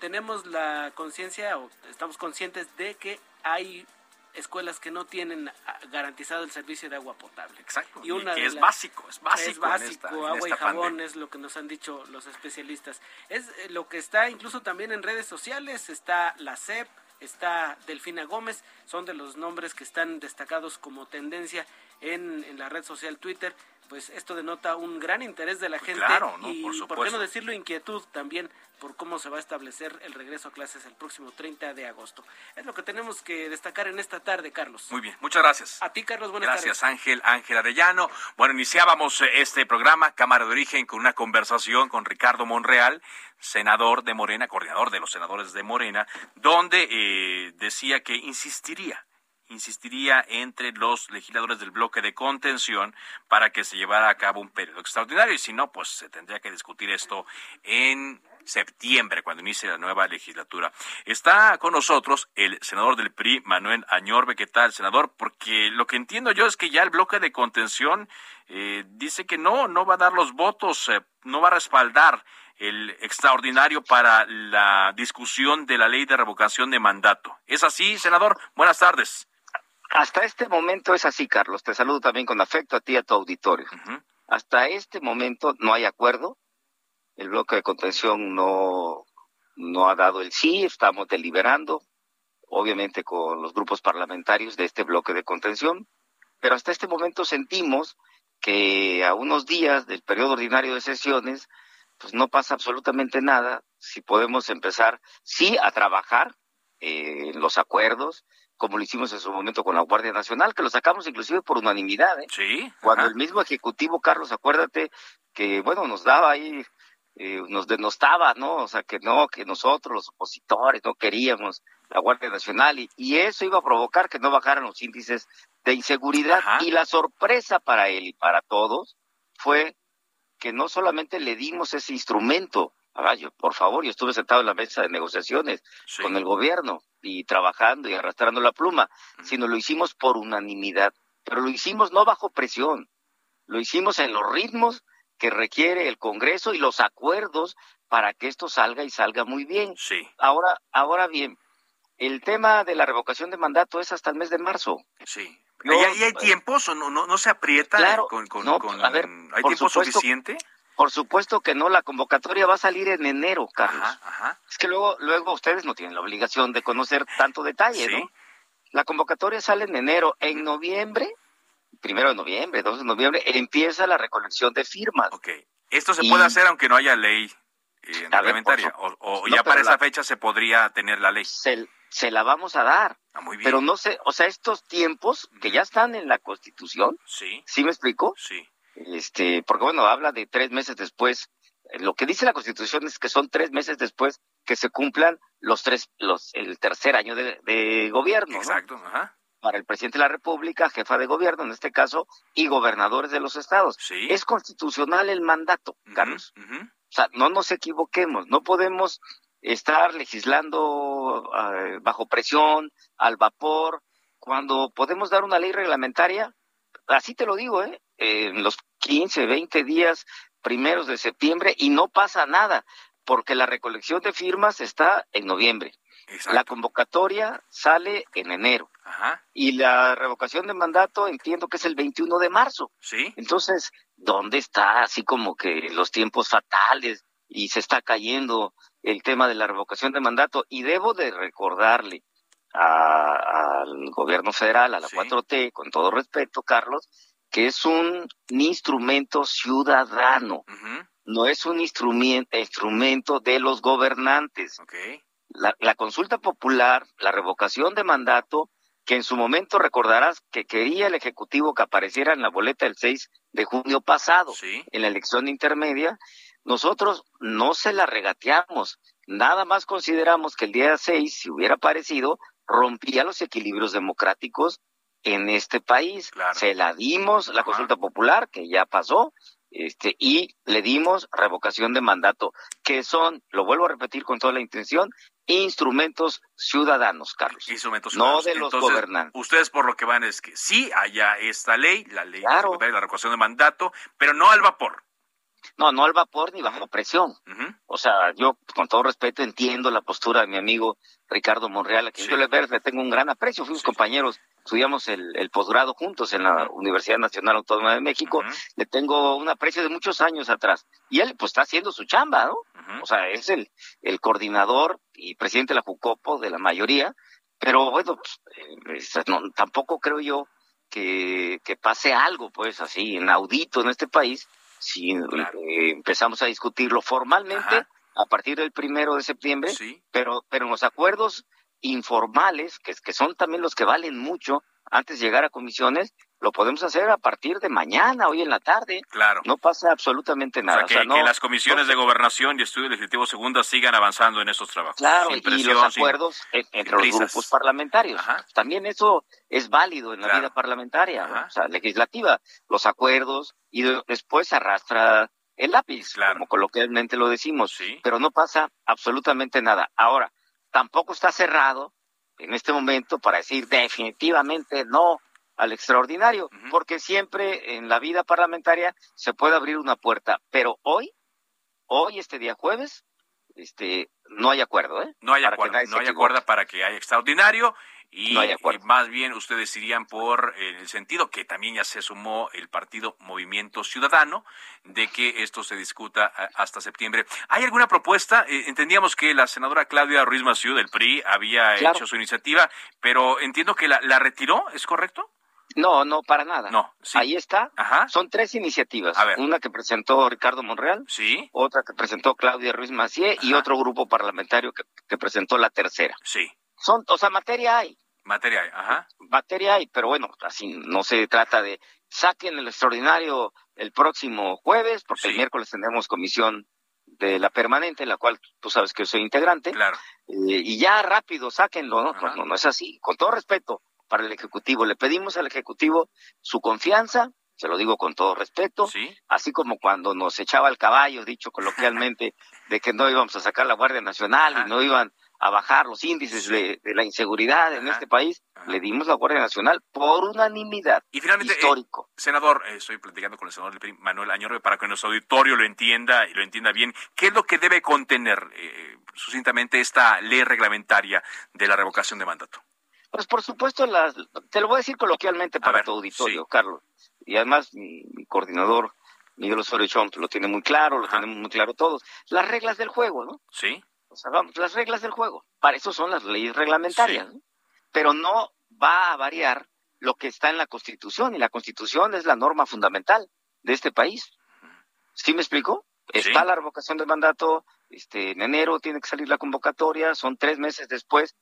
tenemos la conciencia o estamos conscientes de que hay escuelas que no tienen ah, garantizado el servicio de agua potable. Exacto. Y, una que es básico, es básico. Es básico, agua y jabón es lo que nos han dicho los especialistas. Es eh, lo que está incluso también en redes sociales, está la CEP, está Delfina Gómez, son de los nombres que están destacados como tendencia en, en la red social Twitter pues esto denota un gran interés de la pues gente claro, ¿no? y, por, qué no decirlo, inquietud también por cómo se va a establecer el regreso a clases el próximo 30 de agosto. Es lo que tenemos que destacar en esta tarde, Carlos. Muy bien, muchas gracias. A ti, Carlos, buenas tardes. Gracias, Ángel, Ángel Arellano. Bueno, iniciábamos eh, este programa, Cámara de Origen, con una conversación con Ricardo Monreal, senador de Morena, coordinador de los senadores de Morena, donde eh, decía que insistiría insistiría entre los legisladores del bloque de contención para que se llevara a cabo un periodo extraordinario y si no, pues se tendría que discutir esto en septiembre, cuando inicie la nueva legislatura. Está con nosotros el senador del PRI, Manuel Añorbe. ¿Qué tal, senador? Porque lo que entiendo yo es que ya el bloque de contención eh, dice que no, no va a dar los votos, eh, no va a respaldar el extraordinario para la discusión de la ley de revocación de mandato. ¿Es así, senador? Buenas tardes. Hasta este momento es así, Carlos. Te saludo también con afecto a ti y a tu auditorio. Hasta este momento no hay acuerdo. El bloque de contención no, no ha dado el sí. Estamos deliberando, obviamente con los grupos parlamentarios de este bloque de contención. Pero hasta este momento sentimos que a unos días del periodo ordinario de sesiones, pues no pasa absolutamente nada. Si podemos empezar, sí, a trabajar eh, en los acuerdos, como lo hicimos en su momento con la Guardia Nacional, que lo sacamos inclusive por unanimidad. ¿eh? Sí. Cuando el mismo Ejecutivo, Carlos, acuérdate que, bueno, nos daba ahí, eh, nos denostaba, ¿no? O sea, que no, que nosotros, los opositores, no queríamos la Guardia Nacional y, y eso iba a provocar que no bajaran los índices de inseguridad. Y la sorpresa para él y para todos fue que no solamente le dimos ese instrumento, yo, por favor, yo estuve sentado en la mesa de negociaciones con el gobierno y trabajando y arrastrando la pluma, sino lo hicimos por unanimidad, pero lo hicimos no bajo presión, lo hicimos en los ritmos que requiere el Congreso y los acuerdos para que esto salga y salga muy bien. Sí. Ahora, ahora bien, el tema de la revocación de mandato es hasta el mes de marzo. Sí. ¿Y, hay tiempos o no, no, no se aprieta Claro, con, con, no, con- a ver, ¿Hay tiempo supuesto- suficiente? Por supuesto que no, la convocatoria va a salir en enero, Carlos. Es que luego, luego ustedes no tienen la obligación de conocer tanto detalle, ¿no? La convocatoria sale en enero. En noviembre, primero de noviembre, 2 de noviembre, empieza la recolección de firmas. Esto se Y- puede hacer aunque no haya ley eh, ver, reglamentaria. O, o No, ya para esa la- fecha se podría tener la ley. Se, se la vamos a dar. Ah, muy bien. Pero no sé, o sea, estos tiempos que ya están en la Constitución, Sí. ¿sí me explico? Sí. Este, porque bueno, habla de tres meses después. Lo que dice la Constitución es que son tres meses después que se cumplan los tres, los, el tercer año de, de gobierno. ¿no? Exacto, ajá. Para el presidente de la República, jefa de gobierno en este caso, y gobernadores de los estados. Es constitucional el mandato, Carlos. O sea, no nos equivoquemos, no podemos estar legislando eh, bajo presión, al vapor, cuando podemos dar una ley reglamentaria, así te lo digo, ¿eh? en los 15, 20 días primeros de septiembre y no pasa nada, porque la recolección de firmas está en noviembre. La convocatoria sale en enero. Ajá. Y la revocación de mandato entiendo que es el 21 de marzo. Sí. Entonces, ¿dónde está así como que los tiempos fatales y se está cayendo el tema de la revocación de mandato? Y debo de recordarle a- al gobierno federal, a la 4T, con todo respeto, Carlos, que es un instrumento ciudadano, no es un instrumento, instrumento de los gobernantes. La, la consulta popular, la revocación de mandato, que en su momento recordarás que quería el Ejecutivo que apareciera en la boleta el 6 de junio pasado, en la elección intermedia, nosotros no se la regateamos, nada más consideramos que el día 6, si hubiera aparecido, rompía los equilibrios democráticos en este país. Se la dimos, la consulta popular, que ya pasó, este, y le dimos revocación de mandato, que son, lo vuelvo a repetir con toda la intención, instrumentos ciudadanos, Carlos. Instrumentos no ciudadanos. de los Entonces, gobernantes. Ustedes por lo que van es que sí haya esta ley, la ley de la revocación de mandato, pero no al vapor. No, no al vapor ni bajo presión. O sea, yo con todo respeto entiendo la postura de mi amigo Ricardo Monreal, a quien yo le, tengo un gran aprecio, fuimos compañeros, estudiamos el, el posgrado juntos en la Universidad Nacional Autónoma de México, le tengo un aprecio de muchos años atrás. Y él pues está haciendo su chamba, ¿no? O sea, es el, el coordinador y presidente de la JUCOPO de la mayoría, pero bueno, pues, eh, no, tampoco creo yo que, que pase algo, pues así, inaudito en este país, si eh, empezamos a discutirlo formalmente a partir del primero de septiembre, pero, pero en los acuerdos informales, que, que son también los que valen mucho antes de llegar a comisiones, lo podemos hacer a partir de mañana, hoy en la tarde. Claro. No pasa absolutamente O nada. sea, que, O sea, no- que las comisiones de gobernación y estudio legislativo segunda sigan avanzando en esos trabajos. Claro, y los acuerdos en- entre los grupos parlamentarios. También eso es válido en la vida parlamentaria, ¿no? o sea, legislativa. Los acuerdos y de- después arrastra el lápiz, como coloquialmente lo decimos. Pero no pasa absolutamente nada. Ahora, tampoco está cerrado en este momento para decir definitivamente no al extraordinario, porque siempre en la vida parlamentaria se puede abrir una puerta, pero hoy, hoy este día jueves, este, no hay acuerdo, ¿eh? No hay Para acuerdo, no hay equivoque. acuerdo para que haya extraordinario y más bien ustedes irían por el sentido que también ya se sumó el partido Movimiento Ciudadano de que esto se discuta hasta septiembre. ¿Hay alguna propuesta? Eh, entendíamos que la senadora Claudia Ruiz Massieu del PRI había hecho su iniciativa, pero entiendo que la, la retiró, ¿es correcto? No, no, para nada. No, Ahí está. Son tres iniciativas. Una que presentó Ricardo Monreal. Sí. Otra que presentó Claudia Ruiz Macié y otro grupo parlamentario que, que, presentó la tercera. Sí. Son, o sea, materia hay. Materia hay, ajá. Materia hay, pero bueno, así no se trata de saquen el extraordinario el próximo jueves, porque el miércoles tendremos comisión de la permanente, en la cual tú sabes que soy integrante. Claro. Eh, y ya rápido, sáquenlo, ¿no? no, no es así. Con todo respeto, para el Ejecutivo. Le pedimos al Ejecutivo su confianza, se lo digo con todo respeto, así como cuando nos echaba el caballo, dicho coloquialmente, de que no íbamos a sacar la Guardia Nacional y no iban a bajar los índices de, la inseguridad en este país, le dimos la Guardia Nacional por unanimidad. Y finalmente, eh, histórico. senador, eh, estoy platicando con el senador Manuel Añorbe para que nuestro auditorio lo entienda y lo entienda bien. ¿Qué es lo que debe contener eh, sucintamente esta ley reglamentaria de la revocación de mandato? Pues por supuesto, las, te lo voy a decir coloquialmente para tu auditorio, Carlos. Y además mi, coordinador, Miguel Osorio Chomp, lo tiene muy claro, lo tenemos muy claro todos. Las reglas del juego, ¿no? Sí. O sea, vamos, las reglas del juego. Para eso son las leyes reglamentarias. ¿no? Pero no va a variar lo que está en la Constitución. Y la Constitución es la norma fundamental de este país. ¿Sí me explico? Está la revocación del mandato, este, en enero tiene que salir la convocatoria, son tres meses después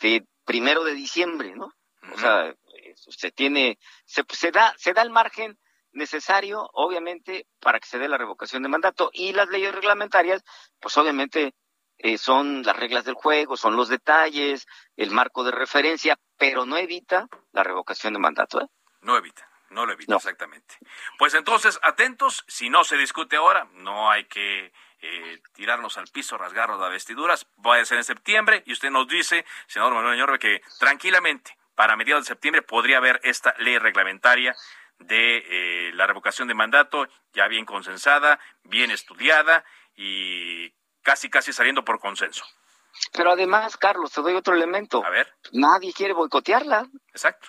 de primero de diciembre, ¿no? O sea, se tiene, se, se, da, se da el margen necesario, obviamente, para que se dé la revocación de mandato. Y las leyes reglamentarias, pues obviamente eh, son las reglas del juego, son los detalles, el marco de referencia, pero no evita la revocación de mandato. ¿eh? No evita. No lo evita, exactamente. Pues entonces, atentos, si no se discute ahora, no hay que eh, tirarnos al piso, rasgarnos las vestiduras, va a ser en septiembre y usted nos dice, senador Manuel Añorbe, que tranquilamente para mediados de septiembre podría haber esta ley reglamentaria de eh, la revocación de mandato ya bien consensada, bien estudiada y casi casi saliendo por consenso. Pero además, Carlos, te doy otro elemento. A ver. Nadie quiere boicotearla. Exacto.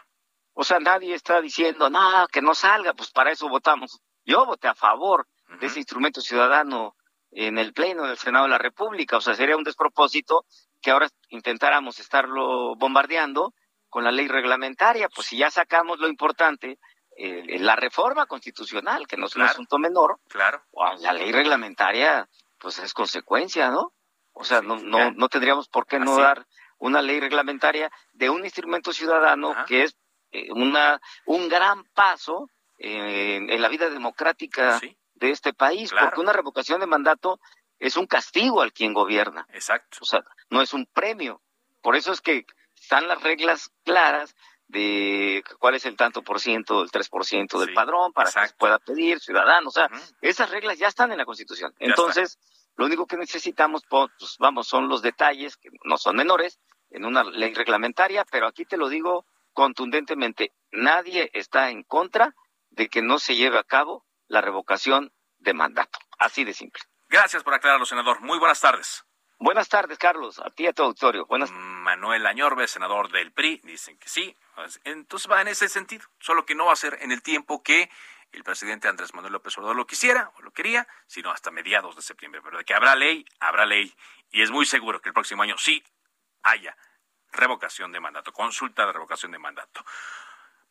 O sea, nadie está diciendo, nada, que no salga, pues para eso votamos. Yo voté a favor de ese instrumento ciudadano en el Pleno del Senado de la República. O sea, sería un despropósito que ahora intentáramos estarlo bombardeando con la ley reglamentaria. Pues si ya sacamos lo importante, eh, la reforma constitucional, que no es un asunto menor, claro. la ley reglamentaria, pues es consecuencia, ¿no? O sea, no, no, no tendríamos por qué no dar una ley reglamentaria de un instrumento ciudadano que es eh, una, un gran paso en la vida democrática de este país, porque una revocación de mandato es un castigo al quien gobierna. Exacto. O sea, no es un premio. Por eso es que están las reglas claras de cuál es el tanto por ciento, el tres por ciento del padrón para que se pueda pedir ciudadano. O sea, esas reglas ya están en la Constitución. Entonces, lo único que necesitamos, pues, vamos, son los detalles, que no son menores, en una ley reglamentaria, pero aquí te lo digo contundentemente, nadie está en contra de que no se lleve a cabo la revocación de mandato. Así de simple. Gracias por aclararlo, senador. Muy buenas tardes. Buenas tardes, Carlos. A ti y a tu auditorio. Buenas. Manuel Añorbe, senador del PRI, dicen que sí. Entonces va en ese sentido. Solo que no va a ser en el tiempo que el presidente Andrés Manuel López Obrador lo quisiera o lo quería, sino hasta mediados de septiembre. Pero de que habrá ley, habrá ley. Y es muy seguro que el próximo año sí haya revocación de mandato, consulta de revocación de mandato.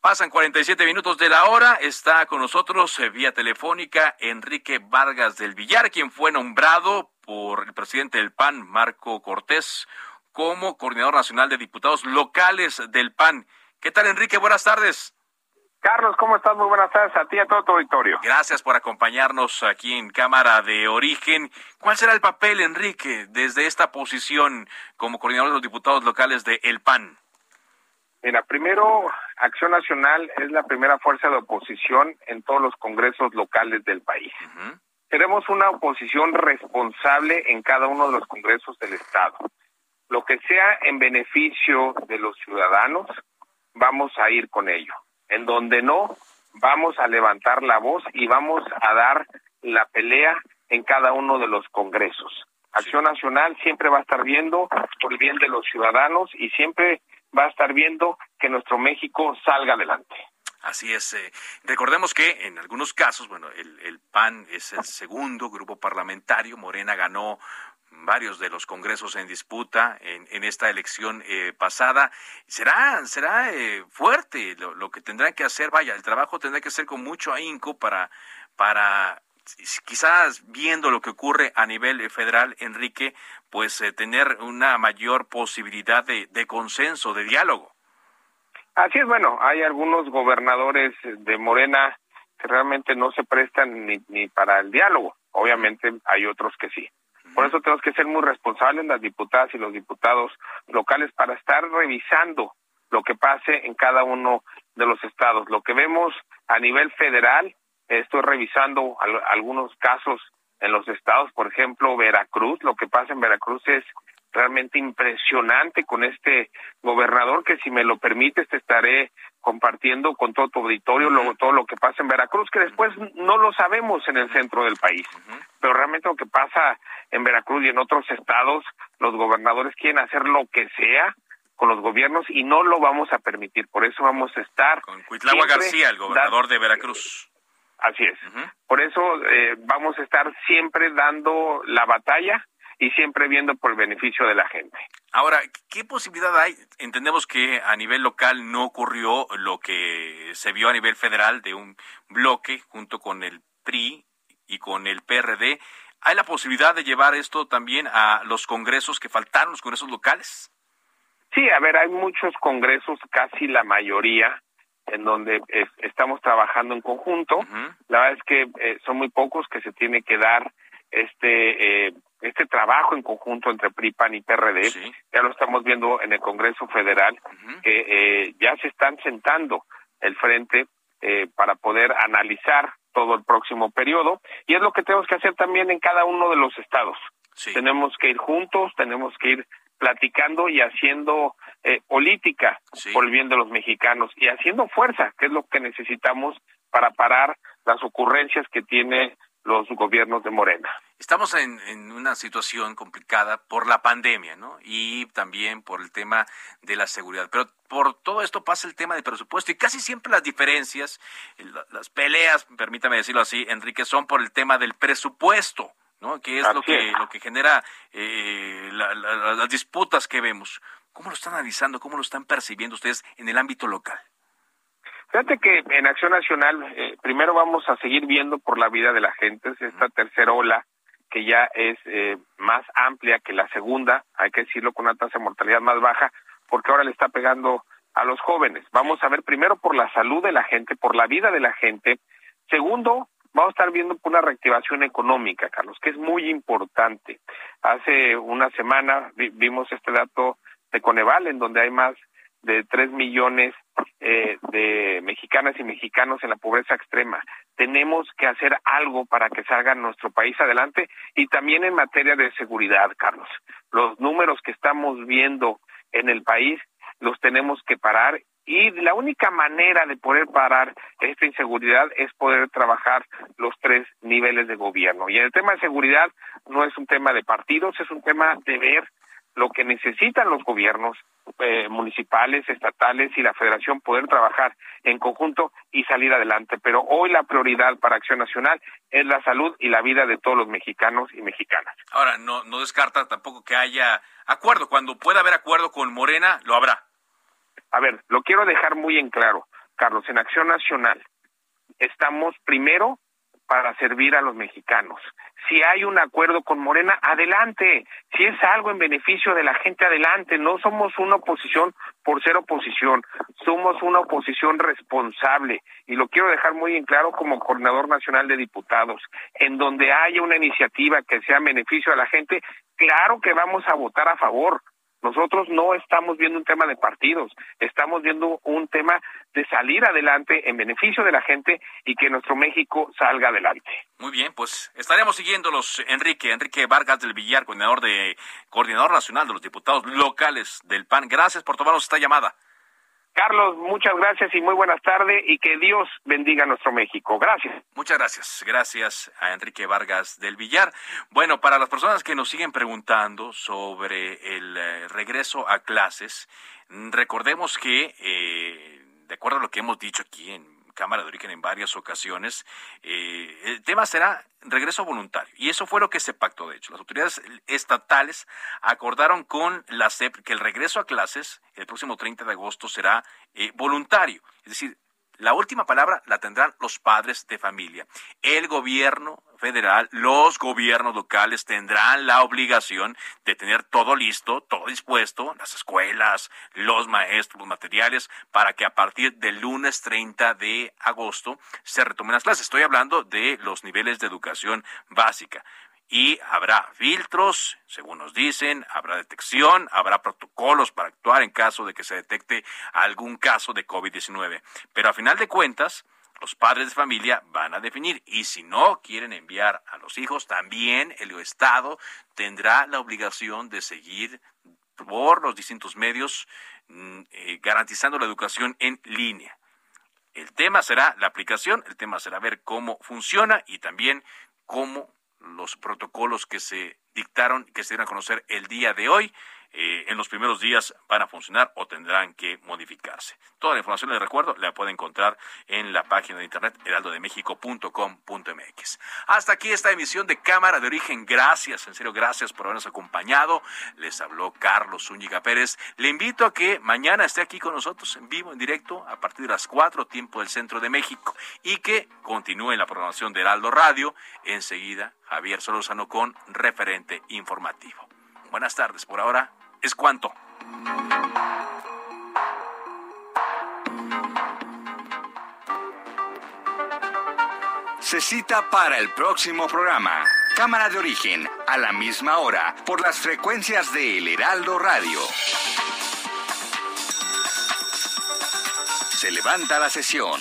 Pasan 47 minutos de la hora. Está con nosotros eh, vía telefónica Enrique Vargas del Villar, quien fue nombrado por el presidente del PAN, Marco Cortés, como coordinador nacional de diputados locales del PAN. ¿Qué tal, Enrique? Buenas tardes. Carlos, ¿cómo estás? Muy buenas tardes a ti y a todo tu auditorio. Gracias por acompañarnos aquí en Cámara de Origen. ¿Cuál será el papel, Enrique, desde esta posición como coordinador de los diputados locales de El PAN? Mira, primero, Acción Nacional es la primera fuerza de oposición en todos los congresos locales del país. Tenemos una oposición responsable en cada uno de los congresos del Estado. Lo que sea en beneficio de los ciudadanos, vamos a ir con ello. En donde no, vamos a levantar la voz y vamos a dar la pelea en cada uno de los congresos. Acción Nacional siempre va a estar viendo por el bien de los ciudadanos y siempre va a estar viendo que nuestro México salga adelante. Así es. Eh, recordemos que en algunos casos, bueno, el, el, PAN es el segundo grupo parlamentario. Morena ganó varios de los congresos en disputa en, en esta elección eh, pasada. Será, será eh, fuerte lo, lo, que tendrán que hacer. Vaya, el trabajo tendrá que ser con mucho ahínco para, para quizás viendo lo que ocurre a nivel federal, Enrique, pues eh, tener una mayor posibilidad de, de consenso, de diálogo. Así es, bueno, hay algunos gobernadores de Morena que realmente no se prestan ni, ni para el diálogo. Obviamente hay otros que sí. Por eso tenemos que ser muy responsables las diputadas y los diputados locales para estar revisando lo que pase en cada uno de los estados. Lo que vemos a nivel federal, estoy revisando algunos casos en los estados, por ejemplo, Veracruz, lo que pasa en Veracruz es realmente impresionante con este gobernador que si me lo permites te estaré compartiendo con todo tu auditorio luego todo lo que pasa en Veracruz que después no lo sabemos en el centro del país. Pero realmente lo que pasa en Veracruz y en otros estados los gobernadores quieren hacer lo que sea con los gobiernos y no lo vamos a permitir. Por eso vamos a estar con Cuitlagua García el gobernador de Veracruz. Así es. Por eso eh, vamos a estar siempre dando la batalla y siempre viendo por el beneficio de la gente. Ahora, ¿qué posibilidad hay? Entendemos que a nivel local no ocurrió lo que se vio a nivel federal de un bloque junto con el PRI y con el PRD. ¿Hay la posibilidad de llevar esto también a los congresos que faltaron, los congresos locales? Sí, a ver, hay muchos congresos, casi la mayoría, en donde estamos trabajando en conjunto. La verdad es que eh, son muy pocos que se tiene que dar este eh, este trabajo en conjunto entre PRI, PAN y PRD, ya lo estamos viendo en el Congreso Federal, que eh, ya se están sentando el frente eh, para poder analizar todo el próximo periodo, y es lo que tenemos que hacer también en cada uno de los estados. Tenemos que ir juntos, tenemos que ir platicando y haciendo eh, política por el bien de los mexicanos y haciendo fuerza, que es lo que necesitamos para parar las ocurrencias que tiene los gobiernos de Morena. Estamos en, en, una situación complicada por la pandemia, ¿no? Y también por el tema de la seguridad. Pero por todo esto pasa el tema del presupuesto y casi siempre las diferencias, las peleas, permítame decirlo así, Enrique, son por el tema del presupuesto, ¿no? Que es lo que, lo que genera eh, la, la, las disputas que vemos. ¿Cómo lo están analizando? ¿Cómo lo están percibiendo ustedes en el ámbito local? Fíjate que en Acción Nacional eh, primero vamos a seguir viendo por la vida de la gente, esta tercera ola que ya es eh, más amplia que la segunda, hay que decirlo con una tasa de mortalidad más baja, porque ahora le está pegando a los jóvenes. Vamos a ver primero por la salud de la gente, por la vida de la gente. Segundo, vamos a estar viendo por una reactivación económica, Carlos, que es muy importante. Hace una semana vimos este dato de Coneval, en donde hay más de tres millones eh, de mexicanas y mexicanos en la pobreza extrema. Tenemos que hacer algo para que salga nuestro país adelante y también en materia de seguridad, Carlos. Los números que estamos viendo en el país los tenemos que parar y la única manera de poder parar esta inseguridad es poder trabajar los tres niveles de gobierno. Y el tema de seguridad no es un tema de partidos, es un tema de ver lo que necesitan los gobiernos eh, municipales, estatales y la federación poder trabajar en conjunto y salir adelante. Pero hoy la prioridad para Acción Nacional es la salud y la vida de todos los mexicanos y mexicanas. Ahora, no, no descarta tampoco que haya acuerdo. Cuando pueda haber acuerdo con Morena, lo habrá. A ver, lo quiero dejar muy en claro, Carlos, en Acción Nacional estamos primero para servir a los mexicanos. Si hay un acuerdo con Morena, adelante. Si es algo en beneficio de la gente, adelante. No somos una oposición por ser oposición, somos una oposición responsable. Y lo quiero dejar muy en claro como coordinador nacional de diputados. En donde haya una iniciativa que sea en beneficio a la gente, claro que vamos a votar a favor. Nosotros no estamos viendo un tema de partidos, estamos viendo un tema de salir adelante en beneficio de la gente y que nuestro México salga adelante. Muy bien, pues estaremos siguiéndolos, Enrique, Enrique Vargas del Villar, coordinador de coordinador nacional de los diputados locales del PAN. Gracias por tomarnos esta llamada. Carlos, muchas gracias y muy buenas tardes y que Dios bendiga a nuestro México. Gracias. Muchas gracias. Gracias a Enrique Vargas del Villar. Bueno, para las personas que nos siguen preguntando sobre el eh, regreso a clases, recordemos que, eh, de acuerdo a lo que hemos dicho aquí en Cámara de Origen en varias ocasiones, eh, el tema será regreso voluntario. Y eso fue lo que se pactó, de hecho. Las autoridades estatales acordaron con la CEP que el regreso a clases el próximo 30 de agosto será eh, voluntario. Es decir, la última palabra la tendrán los padres de familia. El gobierno federal, los gobiernos locales tendrán la obligación de tener todo listo, todo dispuesto, las escuelas, los maestros, los materiales, para que a partir del lunes 30 de agosto se retomen las clases. Estoy hablando de los niveles de educación básica y habrá filtros, según nos dicen, habrá detección, habrá protocolos para actuar en caso de que se detecte algún caso de COVID-19. Pero a final de cuentas, los padres de familia van a definir y si no quieren enviar a los hijos, también el Estado tendrá la obligación de seguir por los distintos medios mm, eh, garantizando la educación en línea. El tema será la aplicación, el tema será ver cómo funciona y también cómo los protocolos que se dictaron, que se dieron a conocer el día de hoy, eh, en los primeros días van a funcionar o tendrán que modificarse. Toda la información, les recuerdo, la puede encontrar en la página de internet heraldodemexico.com.mx. Hasta aquí esta emisión de Cámara de Origen. Gracias, en serio, gracias por habernos acompañado. Les habló Carlos Zúñiga Pérez. Le invito a que mañana esté aquí con nosotros en vivo, en directo, a partir de las 4, tiempo del centro de México, y que continúe la programación de Heraldo Radio. Enseguida, Javier Solórzano con referente informativo. Buenas tardes. Por ahora, es cuanto. Se cita para el próximo programa. Cámara de origen, a la misma hora, por las frecuencias de El Heraldo Radio. Se levanta la sesión.